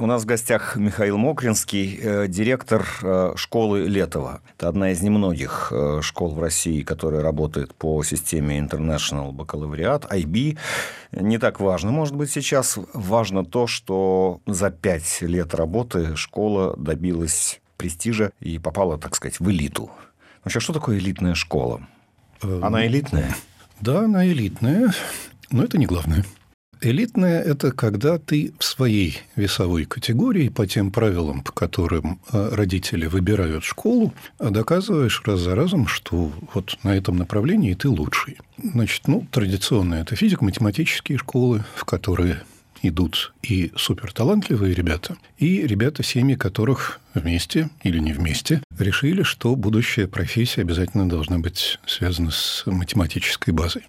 У нас в гостях Михаил Мокринский, э, директор э, школы Летова. Это одна из немногих э, школ в России, которая работает по системе International Baccalaureate, IB. Не так важно, может быть, сейчас. Важно то, что за пять лет работы школа добилась престижа и попала, так сказать, в элиту. Вообще, что такое элитная школа? Она элитная? Да, она элитная, но это не главное. Элитная – это когда ты в своей весовой категории, по тем правилам, по которым э, родители выбирают школу, доказываешь раз за разом, что вот на этом направлении ты лучший. Значит, ну, традиционно это физико-математические школы, в которые идут и суперталантливые ребята, и ребята, семьи которых вместе или не вместе решили, что будущая профессия обязательно должна быть связана с математической базой.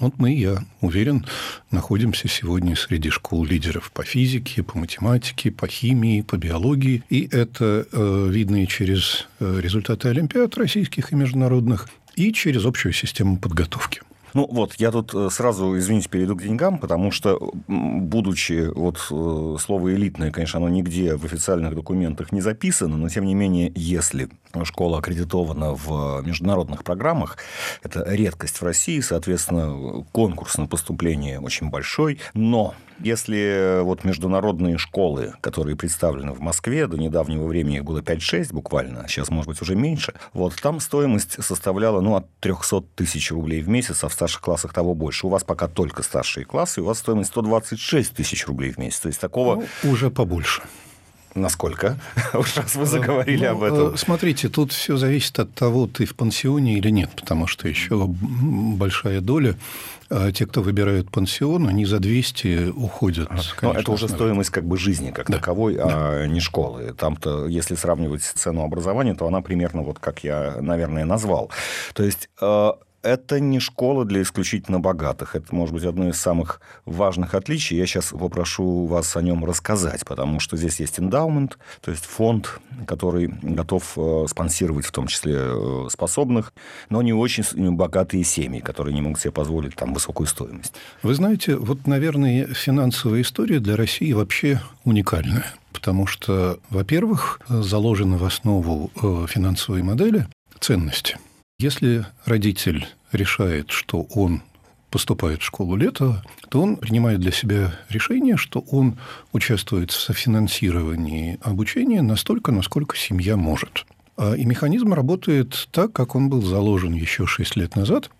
Вот мы, я уверен, находимся сегодня среди школ лидеров по физике, по математике, по химии, по биологии. И это э, видно и через э, результаты олимпиад российских и международных, и через общую систему подготовки. Ну вот, я тут э, сразу, извините, перейду к деньгам, потому что, будучи, вот э, слово элитное, конечно, оно нигде в официальных документах не записано, но тем не менее, если школа аккредитована в международных программах, это редкость в России, соответственно, конкурс на поступление очень большой, но если вот международные школы, которые представлены в Москве, до недавнего времени их было 5-6 буквально, а сейчас, может быть, уже меньше, вот там стоимость составляла ну, от 300 тысяч рублей в месяц, а в старших классах того больше. У вас пока только старшие классы, у вас стоимость 126 тысяч рублей в месяц. То есть такого... Ну, уже побольше. Насколько? Уж раз вы заговорили ну, об этом. Э, смотрите, тут все зависит от того, ты в пансионе или нет, потому что еще большая доля а те, кто выбирают пансион, они за 200 уходят. Конечно, Но это уже стоимость как бы жизни как да. таковой, а да. не школы. Там-то, если сравнивать цену образования, то она примерно вот как я, наверное, назвал. То есть э, это не школа для исключительно богатых. Это, может быть, одно из самых важных отличий. Я сейчас попрошу вас о нем рассказать, потому что здесь есть эндаумент, то есть фонд, который готов э, спонсировать в том числе э, способных, но не очень богатые семьи, которые не могут себе позволить там высокую стоимость. Вы знаете, вот, наверное, финансовая история для России вообще уникальная. Потому что, во-первых, заложены в основу э, финансовой модели ценности – если родитель решает, что он поступает в школу Летова, то он принимает для себя решение, что он участвует в софинансировании обучения настолько, насколько семья может. А, и механизм работает так, как он был заложен еще 6 лет назад.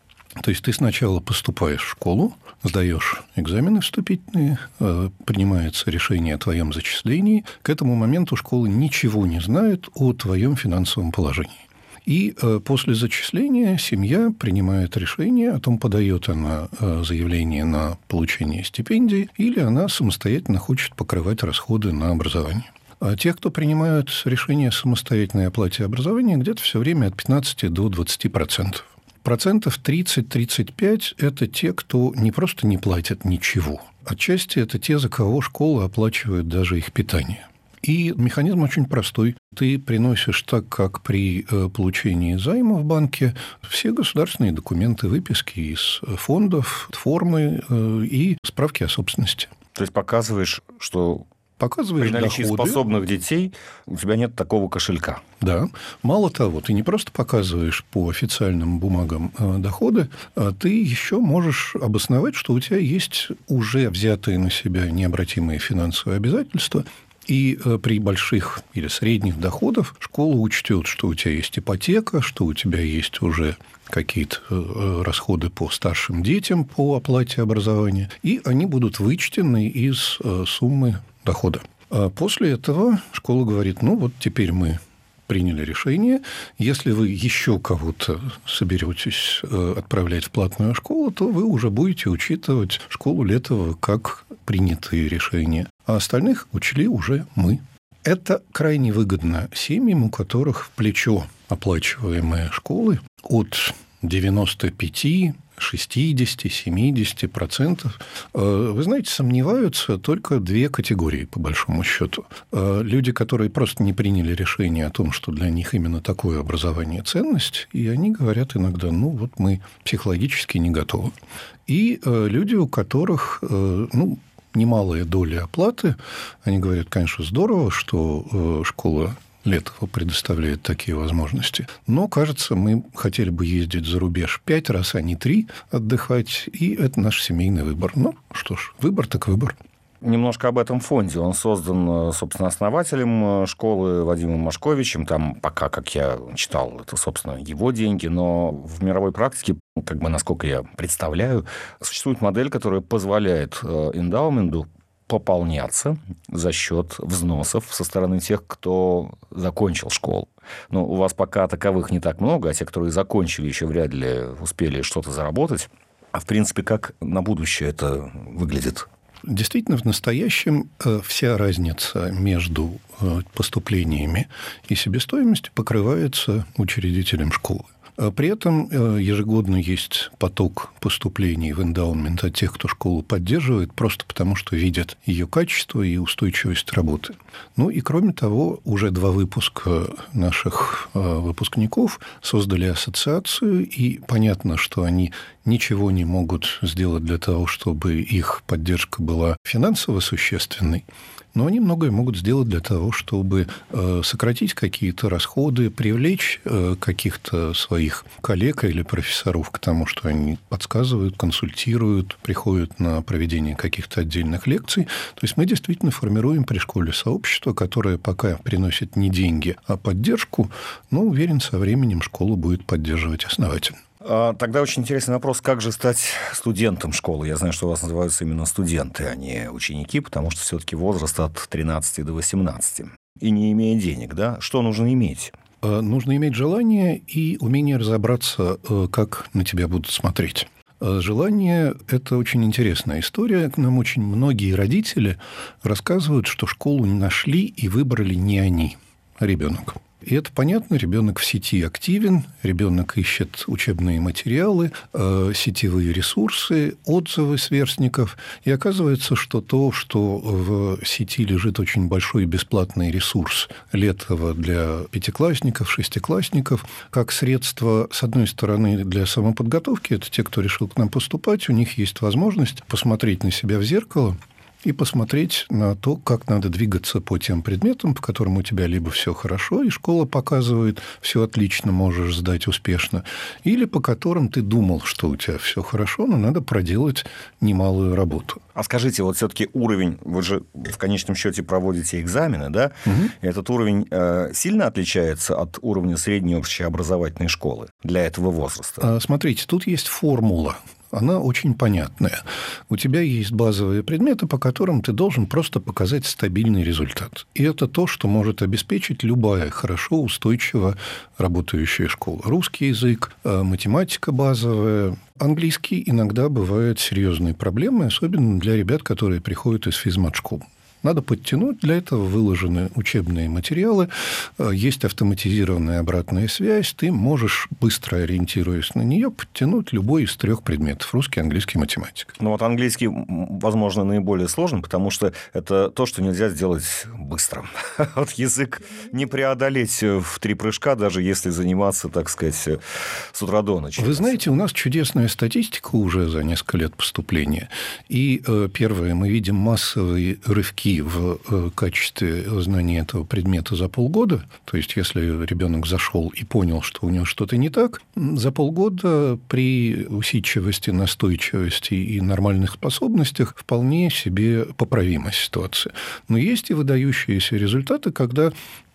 То есть ты сначала поступаешь в школу, сдаешь экзамены вступительные, а, принимается решение о твоем зачислении. К этому моменту школа ничего не знает о твоем финансовом положении. И э, после зачисления семья принимает решение о том, подает она э, заявление на получение стипендии или она самостоятельно хочет покрывать расходы на образование. А те, кто принимают решение о самостоятельной оплате образования, где-то все время от 15 до 20 процентов. Процентов 30-35 – это те, кто не просто не платят ничего. Отчасти это те, за кого школа оплачивает даже их питание – и механизм очень простой. Ты приносишь так, как при э, получении займа в банке, все государственные документы, выписки из фондов, формы э, и справки о собственности. То есть показываешь, что показываешь При наличии доходы. способных детей у тебя нет такого кошелька. Да. Мало того, ты не просто показываешь по официальным бумагам э, доходы, а ты еще можешь обосновать, что у тебя есть уже взятые на себя необратимые финансовые обязательства, и э, при больших или средних доходах школа учтет, что у тебя есть ипотека, что у тебя есть уже какие-то э, расходы по старшим детям по оплате образования, и они будут вычтены из э, суммы дохода. А после этого школа говорит, ну вот теперь мы приняли решение. Если вы еще кого-то соберетесь отправлять в платную школу, то вы уже будете учитывать школу Летова как принятые решения а остальных учли уже мы. Это крайне выгодно семьям, у которых в плечо оплачиваемые школы от 95 60-70 процентов. Э, вы знаете, сомневаются только две категории, по большому счету. Э, люди, которые просто не приняли решение о том, что для них именно такое образование ценность, и они говорят иногда, ну вот мы психологически не готовы. И э, люди, у которых ну, немалая доля оплаты. Они говорят, конечно, здорово, что школа Летова предоставляет такие возможности. Но, кажется, мы хотели бы ездить за рубеж пять раз, а не три отдыхать, и это наш семейный выбор. Ну, что ж, выбор так выбор. Немножко об этом фонде. Он создан, собственно, основателем э, школы Вадимом Машковичем. Там пока, как я читал, это, собственно, его деньги. Но в мировой практике, как бы, насколько я представляю, существует модель, которая позволяет э, эндаументу пополняться за счет взносов со стороны тех, кто закончил школу. Но у вас пока таковых не так много, а те, которые закончили, еще вряд ли успели что-то заработать. А в принципе, как на будущее это выглядит? Действительно, в настоящем э, вся разница между э, поступлениями и себестоимостью покрывается учредителем школы. А при этом э, ежегодно есть поток поступлений в эндаумент от тех, кто школу поддерживает, просто потому что видят ее качество и устойчивость работы. Ну и кроме того, уже два выпуска наших э, выпускников создали ассоциацию, и понятно, что они ничего не могут сделать для того, чтобы их поддержка была финансово существенной но они многое могут сделать для того, чтобы э, сократить какие-то расходы, привлечь э, каких-то своих коллег или профессоров к тому, что они подсказывают, консультируют, приходят на проведение каких-то отдельных лекций. То есть мы действительно формируем при школе сообщество, которое пока приносит не деньги, а поддержку, но уверен, со временем школу будет поддерживать основательно. А, тогда очень интересный вопрос, как же стать студентом школы? Я знаю, что у вас называются именно студенты, а не ученики, потому что все-таки возраст от 13 до 18. И не имея денег, да? Что нужно иметь? А, нужно иметь желание и умение разобраться, э, как на тебя будут смотреть. А, желание – это очень интересная история. Нам очень многие родители рассказывают, что школу не нашли и выбрали не они, а ребенок. И это понятно, ребенок в сети активен, ребенок ищет учебные материалы, э, сетевые ресурсы, отзывы сверстников. И оказывается, что то, что в сети лежит очень большой бесплатный ресурс Летова для пятиклассников, шестиклассников, как средство, с одной стороны, для самоподготовки, это те, кто решил к нам поступать, у них есть возможность посмотреть на себя в зеркало, и посмотреть на то, как надо двигаться по тем предметам, по которым у тебя либо все хорошо, и школа показывает, все отлично, можешь сдать успешно, или по которым ты думал, что у тебя все хорошо, но надо проделать немалую работу. А скажите, вот все-таки уровень, вы же в конечном счете проводите экзамены, да? Угу. Этот уровень э, сильно отличается от уровня средней общеобразовательной школы для этого возраста? А, смотрите, тут есть формула она очень понятная. У тебя есть базовые предметы, по которым ты должен просто показать стабильный результат. И это то, что может обеспечить любая хорошо, устойчиво работающая школа. Русский язык, э, математика базовая, Английский иногда бывает серьезной проблемой, особенно для ребят, которые приходят из физмат-школ. Надо подтянуть, для этого выложены учебные материалы, э, есть автоматизированная обратная связь, ты можешь, быстро ориентируясь на нее, подтянуть любой из трех предметов – русский, английский, математика. Ну вот английский, возможно, наиболее сложен, потому что это то, что нельзя сделать быстро. Вот язык не преодолеть в три прыжка, даже если заниматься, так сказать, с утра до ночи. Вы знаете, у нас чудесная статистика уже за несколько лет поступления. И э, первое, мы видим массовые рывки в э, качестве знания этого предмета за полгода, то есть если ребенок зашел и понял, что у него что-то не так, за полгода при усидчивости, настойчивости и нормальных способностях вполне себе поправима ситуация. Но есть и выдающиеся результаты, когда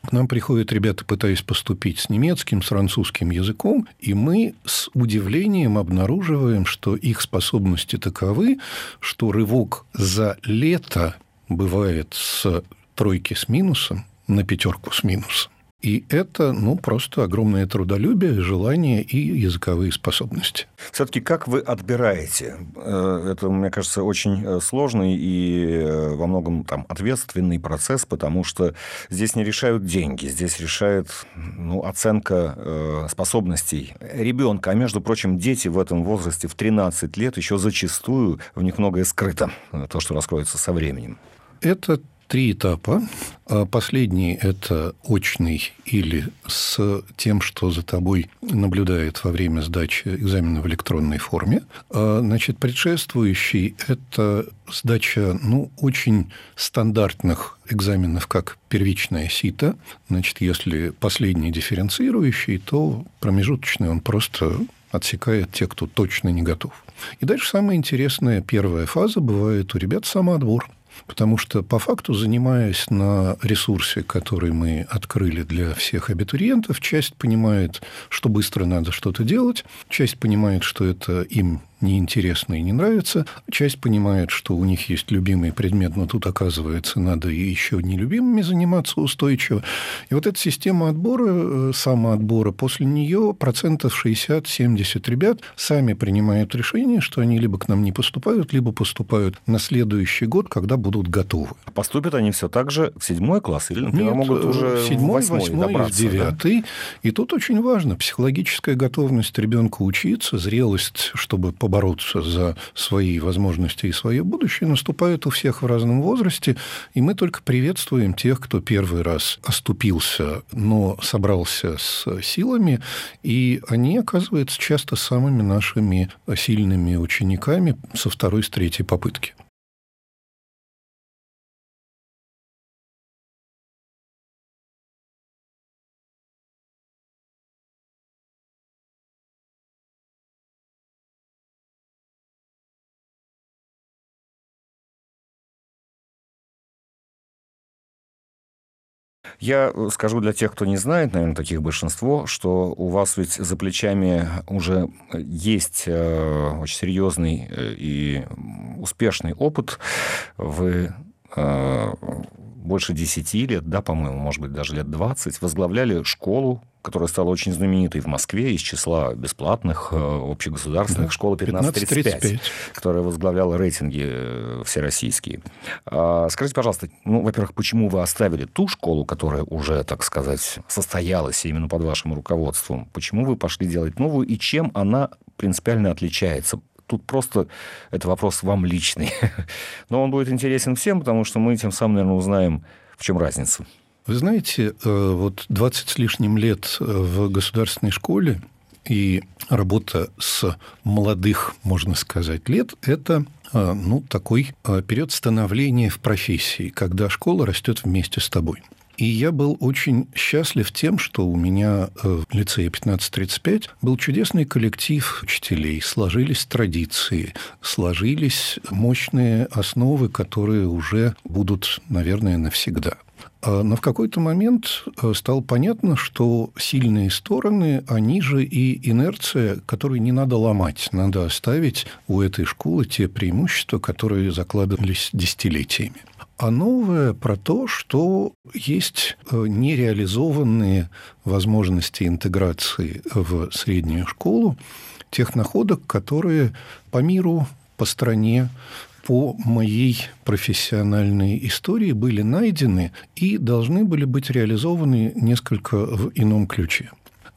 к нам приходят ребята, пытаясь поступить с немецким, с французским языком, и мы с удивлением обнаруживаем, что их способности таковы, что рывок за лето бывает с тройки с минусом на пятерку с минусом. И это, ну, просто огромное трудолюбие, желание и языковые способности. Все-таки как вы отбираете? Э, это, мне кажется, очень э, сложный и э, во многом там ответственный процесс, потому что здесь не решают деньги, здесь решает ну, оценка способностей ребенка. А между прочим, дети в этом возрасте в 13 лет еще зачастую в них многое скрыто, то, что раскроется со временем. Это три этапа. А последний – это очный или с тем, что за тобой наблюдает во время сдачи экзамена в электронной форме. А, значит, предшествующий – это сдача ну, очень стандартных экзаменов, как первичная сито. Значит, если последний дифференцирующий, то промежуточный он просто отсекает тех, кто точно не готов. И дальше самая интересная первая фаза бывает у ребят самоотбор – Потому что, по факту, занимаясь на ресурсе, который мы открыли для всех абитуриентов, часть понимает, что быстро надо что-то делать, часть понимает, что это им неинтересно и не нравится. Часть понимает, что у них есть любимый предмет, но тут, оказывается, надо еще нелюбимыми заниматься устойчиво. И вот эта система отбора, э, самоотбора, после нее процентов 60-70 ребят сами принимают решение, что они либо к нам не поступают, либо поступают на следующий год, когда будут готовы. Поступят они все так же в седьмой класс или, например, Нет, могут уже в седьмой, восьмой, в девятый. Да? И тут очень важно психологическая готовность ребенка учиться, зрелость, чтобы по бороться за свои возможности и свое будущее, наступают у всех в разном возрасте, и мы только приветствуем тех, кто первый раз оступился, но собрался с силами, и они оказываются часто самыми нашими сильными учениками со второй, с третьей попытки. Я э, скажу для тех, кто не знает, наверное, таких большинство, что у вас ведь за плечами уже есть э, очень серьезный э, и успешный опыт. Вы больше 10 лет, да, по-моему, может быть, даже лет 20, возглавляли школу, которая стала очень знаменитой в Москве из числа бесплатных э, общегосударственных да. школ 1535, которая возглавляла рейтинги э, всероссийские. А, скажите, пожалуйста, ну, во-первых, почему вы оставили ту школу, которая уже, так сказать, состоялась именно под вашим руководством? Почему вы пошли делать новую, и чем она принципиально отличается? Тут просто это вопрос вам личный. Но он будет интересен всем, потому что мы тем самым, наверное, узнаем, в чем разница. Вы знаете, э, вот 20 с лишним лет э, в государственной школе и работа с молодых, можно сказать, лет – это э, ну, такой период становления в профессии, когда школа растет вместе с тобой. И я был очень счастлив тем, что у меня в лицее 1535 был чудесный коллектив учителей, сложились традиции, сложились мощные основы, которые уже будут, наверное, навсегда. А, но в какой-то момент э, стало понятно, что сильные стороны, они же и инерция, которую не надо ломать. Надо оставить у этой школы те преимущества, которые закладывались десятилетиями. А новое про то, что есть э, нереализованные возможности интеграции в среднюю школу тех находок, которые по миру, по стране по моей профессиональной истории были найдены и должны были быть реализованы несколько в ином ключе.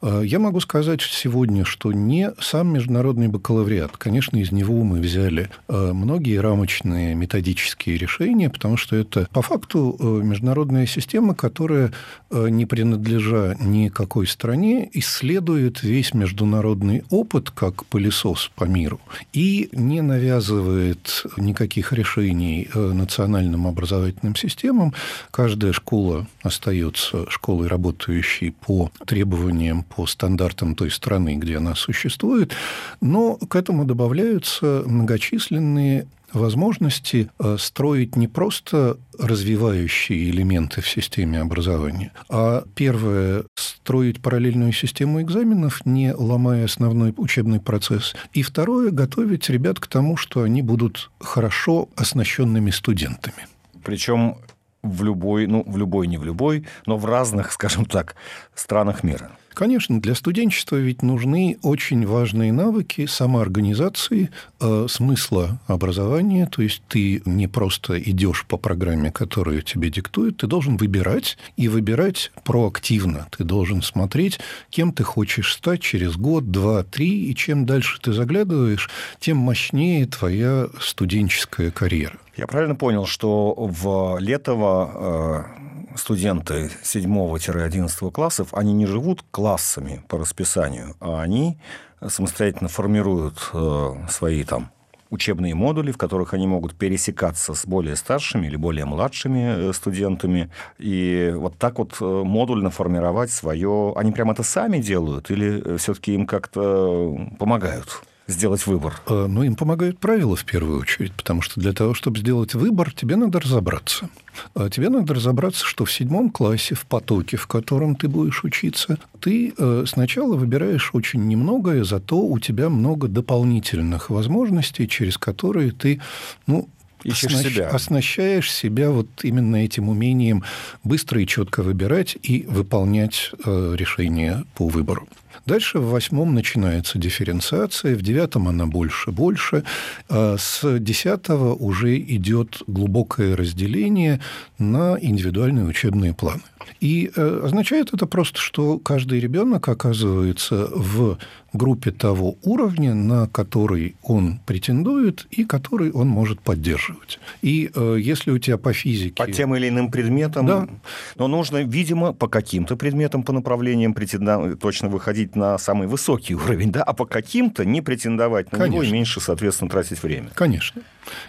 А, я могу сказать сегодня, что не сам международный бакалавриат. Конечно, из него мы взяли а, многие рамочные методические решения, потому что это по факту а, международная система, которая, не принадлежа никакой стране, исследует весь международный опыт как пылесос по миру и не навязывает никаких решений национальным образовательным системам. Каждая школа остается школой, работающей по требованиям по стандартам той страны, где она существует, но к этому добавляются многочисленные возможности э, строить не просто развивающие элементы в системе образования, а первое – строить параллельную систему экзаменов, не ломая основной учебный процесс, и второе – готовить ребят к тому, что они будут хорошо оснащенными студентами. Причем в любой, ну, в любой, не в любой, но в разных, скажем так, странах мира. Конечно, для студенчества ведь нужны очень важные навыки самоорганизации, э, смысла образования. То есть ты не просто идешь по программе, которую тебе диктуют, ты должен выбирать и выбирать проактивно. Ты должен смотреть, кем ты хочешь стать через год, два, три, и чем дальше ты заглядываешь, тем мощнее твоя студенческая карьера. Я правильно понял, что в Летово э, студенты 7-11 классов, они не живут классами по расписанию, а они самостоятельно формируют э, свои там учебные модули, в которых они могут пересекаться с более старшими или более младшими э, студентами. И вот так вот э, модульно формировать свое... Они прямо это сами делают или все-таки им как-то помогают? Сделать выбор? Ну, им помогают правила в первую очередь, потому что для того, чтобы сделать выбор, тебе надо разобраться. А тебе надо разобраться, что в седьмом классе, в потоке, в котором ты будешь учиться, ты э, сначала выбираешь очень немногое, зато у тебя много дополнительных возможностей, через которые ты ну, Ищешь оснащ... себя. оснащаешь себя вот именно этим умением быстро и четко выбирать и выполнять э, решения по выбору. Дальше в восьмом начинается дифференциация, в девятом она больше-больше, а с десятого уже идет глубокое разделение на индивидуальные учебные планы. И э, означает это просто, что каждый ребенок оказывается в группе того уровня, на который он претендует и который он может поддерживать. И э, если у тебя по физике... По тем или иным предметам? Да. Но нужно, видимо, по каким-то предметам, по направлениям претендовать, точно выходить на самый высокий уровень, да, а по каким-то не претендовать на Конечно. него и меньше, соответственно, тратить время. Конечно.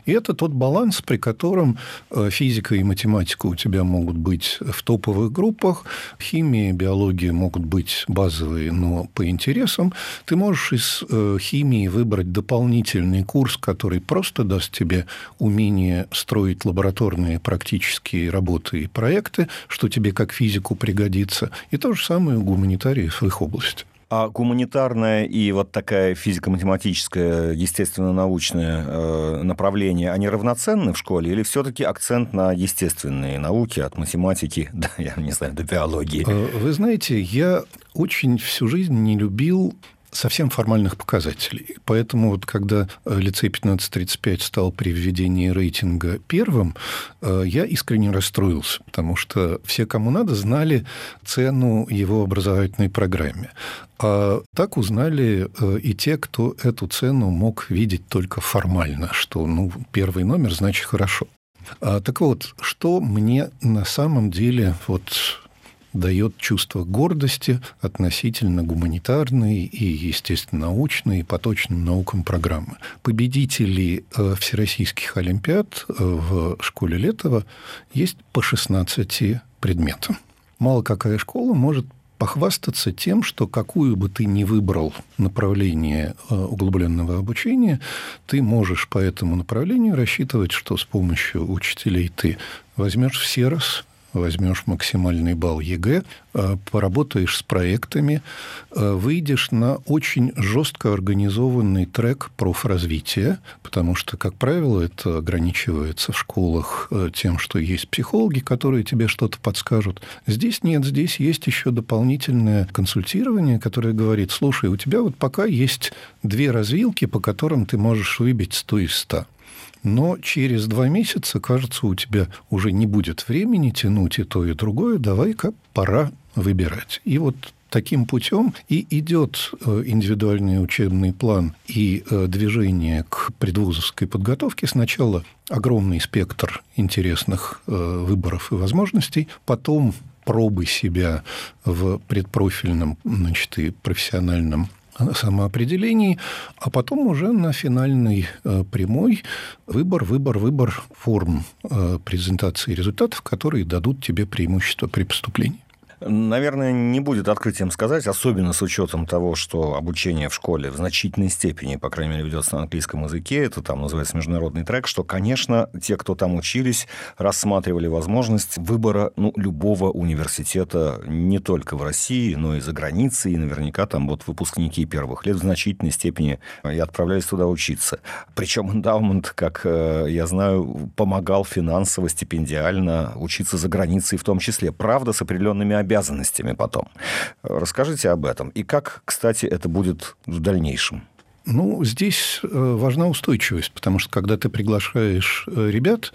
И это тот баланс, при котором э, физика и математика у тебя могут быть в топовых группах, химия и биология могут быть базовые, но по интересам. Ты можешь из э, химии выбрать дополнительный курс, который просто даст тебе умение строить лабораторные практические работы и проекты, что тебе как физику пригодится. И то же самое у гуманитариев в их области. А гуманитарная и вот такая физико-математическая, естественно-научное э, направление, они равноценны в школе или все-таки акцент на естественные науки от математики, да, я не знаю, до биологии? Э, вы знаете, я очень всю жизнь не любил совсем формальных показателей. Поэтому вот когда э, лицей 1535 стал при введении рейтинга первым, э, я искренне расстроился, потому что все, кому надо, знали цену его образовательной программе. А так узнали э, и те, кто эту цену мог видеть только формально, что ну, первый номер значит хорошо. А, так вот, что мне на самом деле вот дает чувство гордости относительно гуманитарной и, естественно, научной и поточным наукам программы. Победители э, всероссийских олимпиад э, в школе Летова есть по 16 предметам. Мало какая школа может похвастаться тем, что какую бы ты ни выбрал направление э, углубленного обучения, ты можешь по этому направлению рассчитывать, что с помощью учителей ты возьмешь все раз возьмешь максимальный балл ЕГЭ, поработаешь с проектами, э, выйдешь на очень жестко организованный трек профразвития, потому что, как правило, это ограничивается в школах э, тем, что есть психологи, которые тебе что-то подскажут. Здесь нет, здесь есть еще дополнительное консультирование, которое говорит, слушай, у тебя вот пока есть две развилки, по которым ты можешь выбить 100 из 100 но через два месяца, кажется, у тебя уже не будет времени тянуть и то, и другое, давай-ка пора выбирать. И вот таким путем и идет э, индивидуальный учебный план и э, движение к предвузовской подготовке. Сначала огромный спектр интересных э, выборов и возможностей, потом пробы себя в предпрофильном значит, и профессиональном самоопределении, а потом уже на финальной э, прямой выбор, выбор, выбор форм э, презентации результатов, которые дадут тебе преимущество при поступлении. Наверное, не будет открытием сказать, особенно с учетом того, что обучение в школе в значительной степени, по крайней мере, ведется на английском языке, это там называется международный трек, что, конечно, те, кто там учились, рассматривали возможность выбора ну, любого университета не только в России, но и за границей, и наверняка там вот выпускники первых лет в значительной степени и отправлялись туда учиться. Причем эндаумент, как э, я знаю, помогал финансово, стипендиально учиться за границей в том числе. Правда, с определенными обязанностями потом. Расскажите об этом. И как, кстати, это будет в дальнейшем? Ну, здесь э, важна устойчивость, потому что когда ты приглашаешь э, ребят,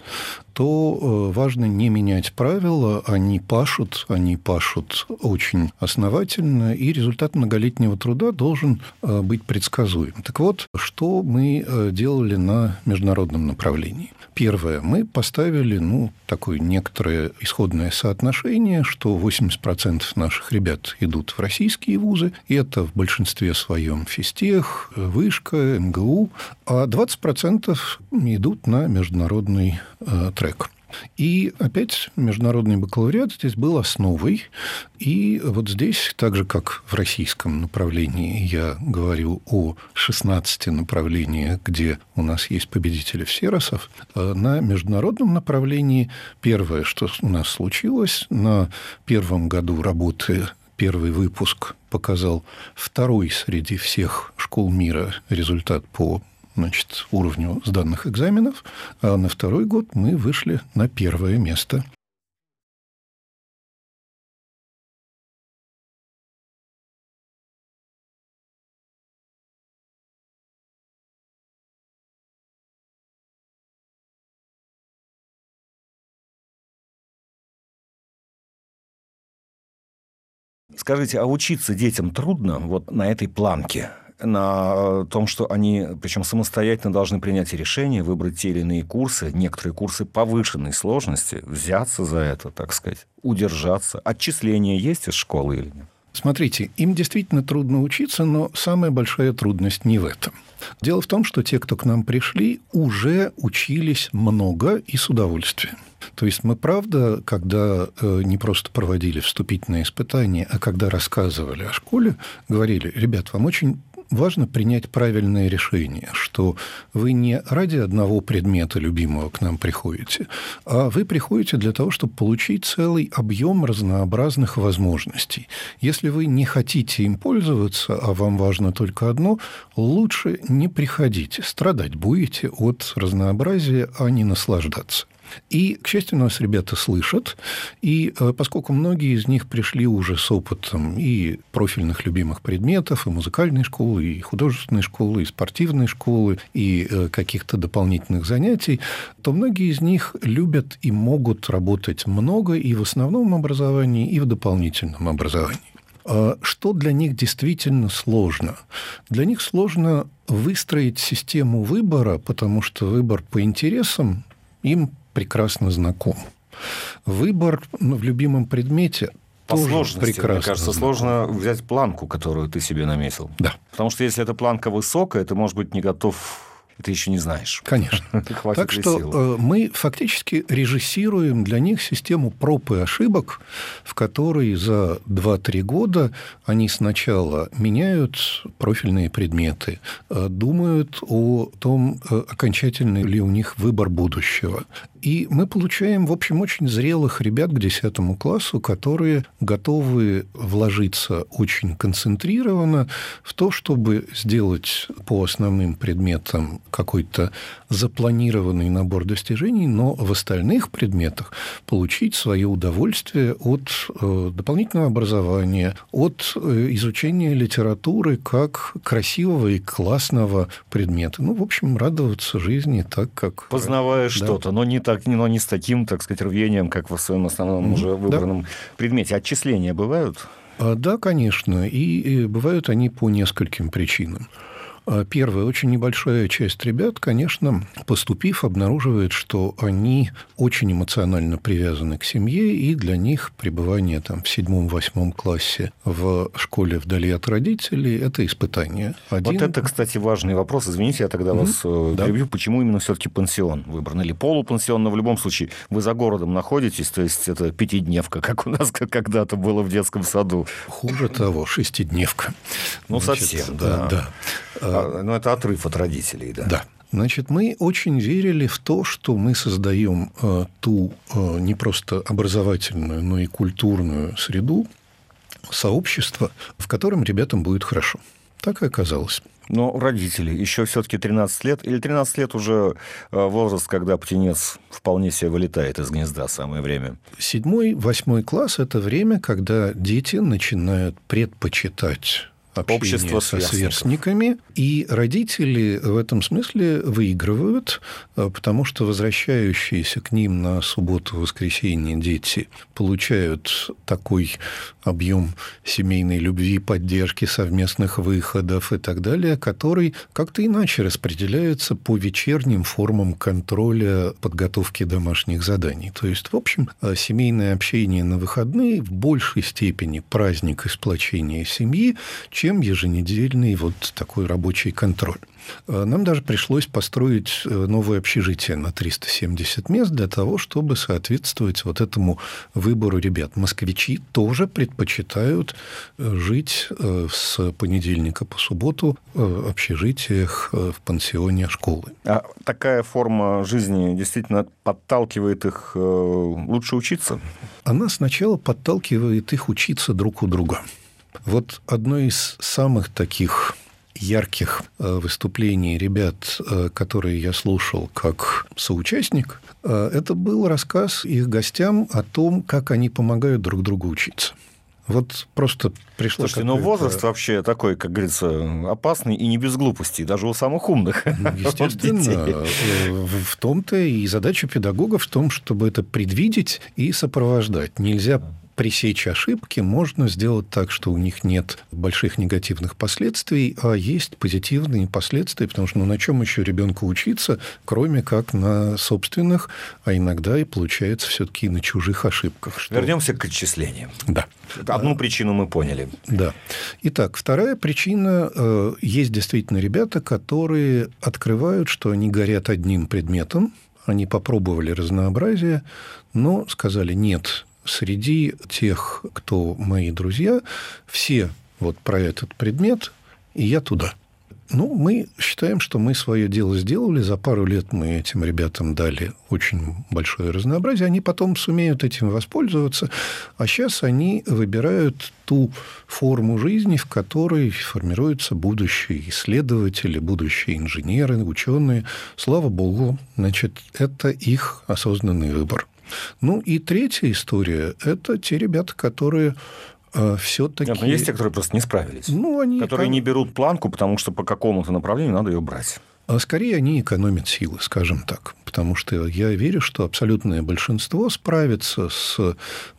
то э, важно не менять правила. Они пашут, они пашут очень основательно, и результат многолетнего труда должен э, быть предсказуем. Так вот, что мы э, делали на международном направлении? Первое, мы поставили, ну, такое некоторое исходное соотношение, что 80% наших ребят идут в российские вузы, и это в большинстве своем физтех, вышка, МГУ, а 20% идут на международный трек. И опять международный бакалавриат здесь был основой. И вот здесь, так же как в российском направлении, я говорю о 16 направлениях, где у нас есть победители всеросов, э, на международном направлении первое, что у нас случилось, на первом году работы первый выпуск показал второй среди всех школ мира результат по значит, уровню сданных экзаменов, а на второй год мы вышли на первое место. Скажите, а учиться детям трудно вот на этой планке? На том, что они, причем самостоятельно должны принять решение, выбрать те или иные курсы, некоторые курсы повышенной сложности, взяться за это, так сказать, удержаться. Отчисления есть из школы или нет? Смотрите, им действительно трудно учиться, но самая большая трудность не в этом. Дело в том, что те, кто к нам пришли, уже учились много и с удовольствием. То есть мы, правда, когда э, не просто проводили вступительные испытания, а когда рассказывали о школе, говорили, ребят, вам очень важно принять правильное решение, что вы не ради одного предмета любимого к нам приходите, а вы приходите для того, чтобы получить целый объем разнообразных возможностей. Если вы не хотите им пользоваться, а вам важно только одно, лучше не приходите. Страдать будете от разнообразия, а не наслаждаться. И, к счастью, нас ребята слышат, и э, поскольку многие из них пришли уже с опытом и профильных любимых предметов, и музыкальной школы, и художественной школы, и спортивной школы, и э, каких-то дополнительных занятий, то многие из них любят и могут работать много и в основном образовании, и в дополнительном образовании. А что для них действительно сложно? Для них сложно выстроить систему выбора, потому что выбор по интересам им прекрасно знаком. Выбор в любимом предмете по тоже сложности, прекрасно. Мне кажется, сложно взять планку, которую ты себе наметил. Да. Потому что если эта планка высокая, ты, может быть, не готов ты еще не знаешь. Конечно. так что. Э, мы фактически режиссируем для них систему проб и ошибок, в которой за 2-3 года они сначала меняют профильные предметы, э, думают о том, э, окончательный ли у них выбор будущего, и мы получаем, в общем, очень зрелых ребят к 10 классу, которые готовы вложиться очень концентрированно в то, чтобы сделать по основным предметам какой-то запланированный набор достижений, но в остальных предметах получить свое удовольствие от э, дополнительного образования, от э, изучения литературы как красивого и классного предмета. Ну, в общем, радоваться жизни так, как... Познавая да. что-то, но не так но не с таким, так сказать, рвением, как в своем основном уже выбранном да. предмете. Отчисления бывают? А, да, конечно. И бывают они по нескольким причинам. А, первое, очень небольшая часть ребят, конечно, поступив, обнаруживает, что они очень эмоционально привязаны к семье, и для них пребывание там, в седьмом-восьмом классе в школе вдали от родителей – это испытание. Один... Вот это, кстати, важный вопрос. Извините, я тогда mm-hmm. вас да. перебью. Почему именно все-таки пансион выбран? Или полупансион, но в любом случае вы за городом находитесь, то есть это пятидневка, как у нас когда-то было в детском саду. Хуже того, шестидневка. Ну, Значит, совсем, да. да. А, ну, это отрыв от родителей, да. Да. Значит, мы очень верили в то, что мы создаем э, ту э, не просто образовательную, но и культурную среду, сообщество, в котором ребятам будет хорошо. Так и оказалось. Но родители, еще все-таки 13 лет, или 13 лет уже э, возраст, когда птенец вполне себе вылетает из гнезда, самое время? Седьмой, восьмой класс – это время, когда дети начинают предпочитать общение со сверстниками. И родители в этом смысле выигрывают, э, потому что возвращающиеся к ним на субботу-воскресенье дети получают такой объем семейной любви, поддержки, совместных выходов и так далее, который как-то иначе распределяется по вечерним формам контроля подготовки домашних заданий. То есть, в общем, э, семейное общение на выходные в большей степени праздник и сплочения семьи, чем еженедельный вот такой рабочий контроль. Э, нам даже пришлось построить э, новое общежитие на 370 мест для того, чтобы соответствовать вот этому выбору ребят. Москвичи тоже предпочитают э, жить с понедельника по субботу в общежитиях, в пансионе школы. А такая форма жизни действительно подталкивает их лучше учиться? Она сначала подталкивает их учиться друг у друга. Вот одно из самых таких ярких э, выступлений ребят, э, которые я слушал как соучастник, э, это был рассказ их гостям о том, как они помогают друг другу учиться. Вот просто пришло... Слушайте, но возраст вообще такой, как говорится, опасный и не без глупостей, даже у самых умных. Ну, естественно. В том-то и задача педагогов в том, чтобы это предвидеть и сопровождать. Нельзя пресечь ошибки можно сделать так, что у них нет больших негативных последствий, а есть позитивные последствия, потому что ну, на чем еще ребенку учиться, кроме как на собственных, а иногда и получается все-таки на чужих ошибках. Что... Вернемся к отчислениям. Да. Одну причину мы поняли. Да. Итак, вторая причина. Э, есть действительно ребята, которые открывают, что они горят одним предметом, они попробовали разнообразие, но сказали, нет, среди тех, кто мои друзья, все вот про этот предмет, и я туда. Ну, мы считаем, что мы свое дело сделали. За пару лет мы этим ребятам дали очень большое разнообразие. Они потом сумеют этим воспользоваться. А сейчас они выбирают ту форму жизни, в которой формируются будущие исследователи, будущие инженеры, ученые. Слава богу, значит, это их осознанный выбор. Ну и третья история – это те ребята, которые э, все-таки... Нет, но есть те, которые просто не справились. Ну, они... Которые не берут планку, потому что по какому-то направлению надо ее брать. А скорее они экономят силы, скажем так. Потому что я верю, что абсолютное большинство справиться с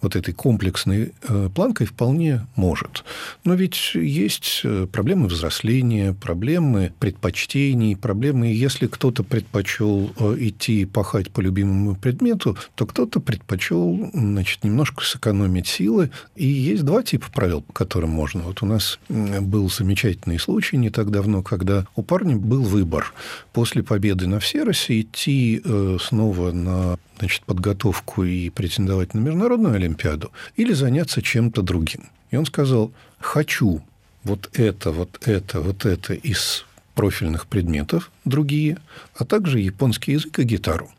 вот этой комплексной э, планкой вполне может. Но ведь есть э, проблемы взросления, проблемы предпочтений, проблемы, если кто-то предпочел э, идти пахать по любимому предмету, то кто-то предпочел значит, немножко сэкономить силы. И есть два типа правил, по которым можно. Вот у нас был замечательный случай не так давно, когда у парня был выбор после победы на Всеросе идти э, снова на значит, подготовку и претендовать на международную Олимпиаду или заняться чем-то другим. И он сказал, хочу вот это, вот это, вот это из профильных предметов другие, а также японский язык и гитару.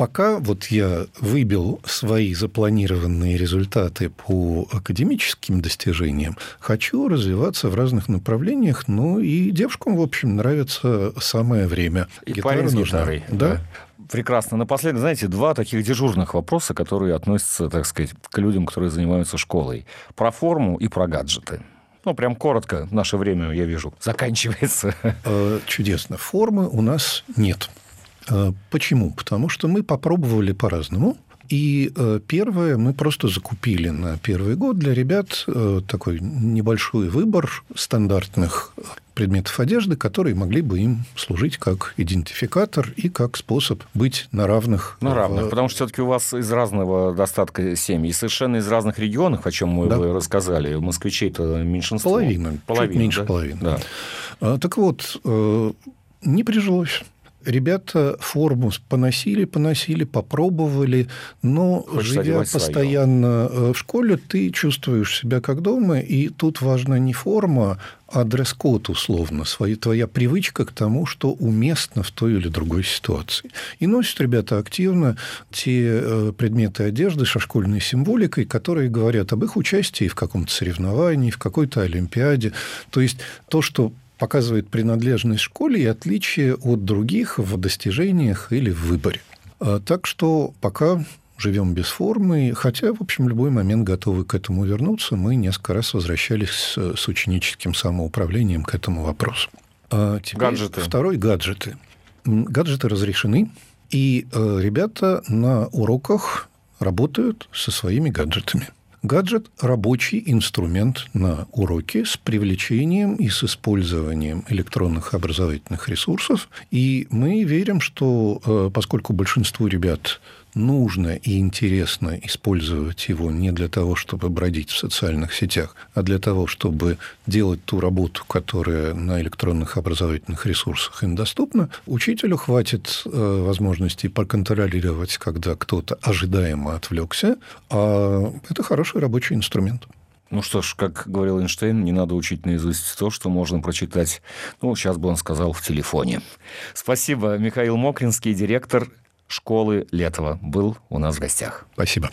Пока вот я выбил свои запланированные результаты по академическим достижениям, хочу развиваться в разных направлениях, ну и девушкам, в общем, нравится самое время. И Гитара парень с гитарой. Да. да. Прекрасно. Напоследок, знаете, два таких дежурных вопроса, которые относятся, так сказать, к людям, которые занимаются школой. Про форму и про гаджеты. Ну, прям коротко, наше время, я вижу, заканчивается. Э, чудесно. Формы у нас нет. Э, почему? Потому что мы попробовали по-разному. И э, первое, мы просто закупили на первый год для ребят э, такой небольшой выбор стандартных предметов одежды, которые могли бы им служить как идентификатор и как способ быть на равных. На равных, в... потому что все-таки у вас из разного достатка семьи, совершенно из разных регионов, о чем мы да. рассказали. Москвичей-то меньшинство. Половина, половина чуть меньше да? половины. Да. А, так вот, не прижилось. Ребята форму поносили, поносили, попробовали, но Хочется живя постоянно свое. Э, в школе, ты чувствуешь себя как дома, и тут важна не форма, а дресс-код условно, своя, твоя привычка к тому, что уместно в той или другой ситуации. И носят ребята активно те э, предметы одежды со школьной символикой, которые говорят об их участии в каком-то соревновании, в какой-то олимпиаде. То есть то, что показывает принадлежность школе и отличие от других в достижениях или в выборе. А, так что пока живем без формы, хотя, в общем, любой момент готовы к этому вернуться. Мы несколько раз возвращались с, с ученическим самоуправлением к этому вопросу. А гаджеты. Второй – гаджеты. Гаджеты разрешены, и э, ребята на уроках работают со своими гаджетами. Гаджет – рабочий инструмент на уроке с привлечением и с использованием электронных образовательных ресурсов. И мы верим, что э, поскольку большинству ребят нужно и интересно использовать его не для того, чтобы бродить в социальных сетях, а для того, чтобы делать ту работу, которая на электронных образовательных ресурсах им доступна, учителю хватит э, возможности проконтролировать, когда кто-то ожидаемо отвлекся, а это хороший рабочий инструмент. Ну что ж, как говорил Эйнштейн, не надо учить наизусть то, что можно прочитать, ну, сейчас бы он сказал, в телефоне. Спасибо. Михаил Мокринский, директор школы Летова был у нас в гостях. Спасибо.